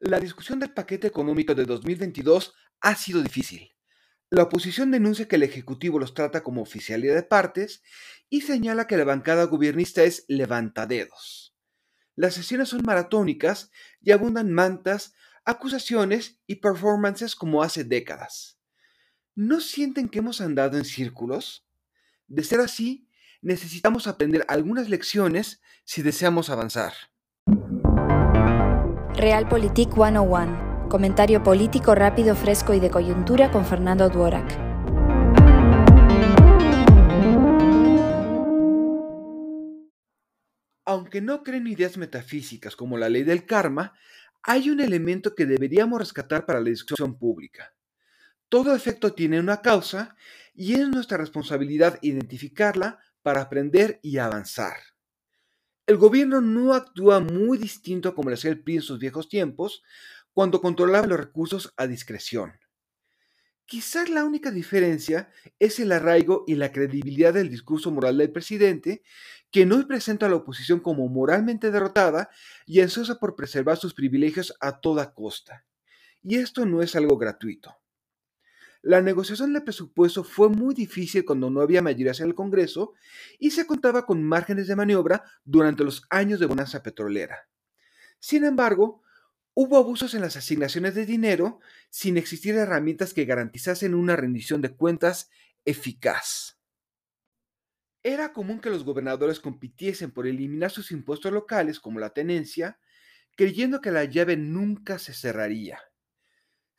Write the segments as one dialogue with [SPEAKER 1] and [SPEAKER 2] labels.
[SPEAKER 1] La discusión del paquete económico de 2022 ha sido difícil. La oposición denuncia que el Ejecutivo los trata como oficialidad de partes y señala que la bancada gobernista es levantadedos. Las sesiones son maratónicas y abundan mantas, acusaciones y performances como hace décadas. ¿No sienten que hemos andado en círculos? De ser así, necesitamos aprender algunas lecciones si deseamos avanzar.
[SPEAKER 2] Realpolitik 101. Comentario político rápido, fresco y de coyuntura con Fernando Duorak.
[SPEAKER 1] Aunque no creen ideas metafísicas como la ley del karma, hay un elemento que deberíamos rescatar para la discusión pública. Todo efecto tiene una causa y es nuestra responsabilidad identificarla para aprender y avanzar. El gobierno no actúa muy distinto como lo hacía el PRI en sus viejos tiempos, cuando controlaba los recursos a discreción. Quizás la única diferencia es el arraigo y la credibilidad del discurso moral del presidente, que hoy presenta a la oposición como moralmente derrotada y ansiosa por preservar sus privilegios a toda costa. Y esto no es algo gratuito. La negociación del presupuesto fue muy difícil cuando no había mayorías en el Congreso y se contaba con márgenes de maniobra durante los años de bonanza petrolera. Sin embargo, hubo abusos en las asignaciones de dinero sin existir herramientas que garantizasen una rendición de cuentas eficaz. Era común que los gobernadores compitiesen por eliminar sus impuestos locales como la tenencia, creyendo que la llave nunca se cerraría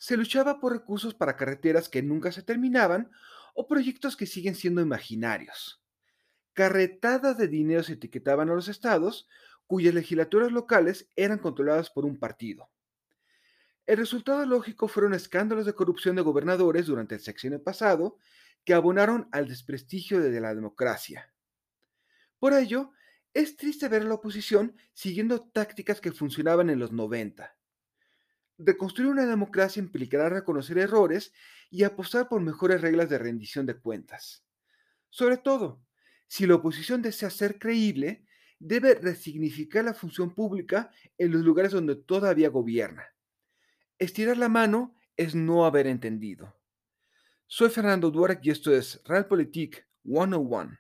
[SPEAKER 1] se luchaba por recursos para carreteras que nunca se terminaban o proyectos que siguen siendo imaginarios. Carretadas de dinero se etiquetaban a los estados, cuyas legislaturas locales eran controladas por un partido. El resultado lógico fueron escándalos de corrupción de gobernadores durante el sexenio pasado que abonaron al desprestigio de la democracia. Por ello, es triste ver a la oposición siguiendo tácticas que funcionaban en los 90 Reconstruir una democracia implicará reconocer errores y apostar por mejores reglas de rendición de cuentas. Sobre todo, si la oposición desea ser creíble, debe resignificar la función pública en los lugares donde todavía gobierna. Estirar la mano es no haber entendido. Soy Fernando Duarte y esto es Realpolitik 101.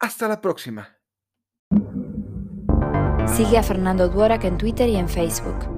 [SPEAKER 1] Hasta la próxima.
[SPEAKER 2] Sigue a Fernando Duarac en Twitter y en Facebook.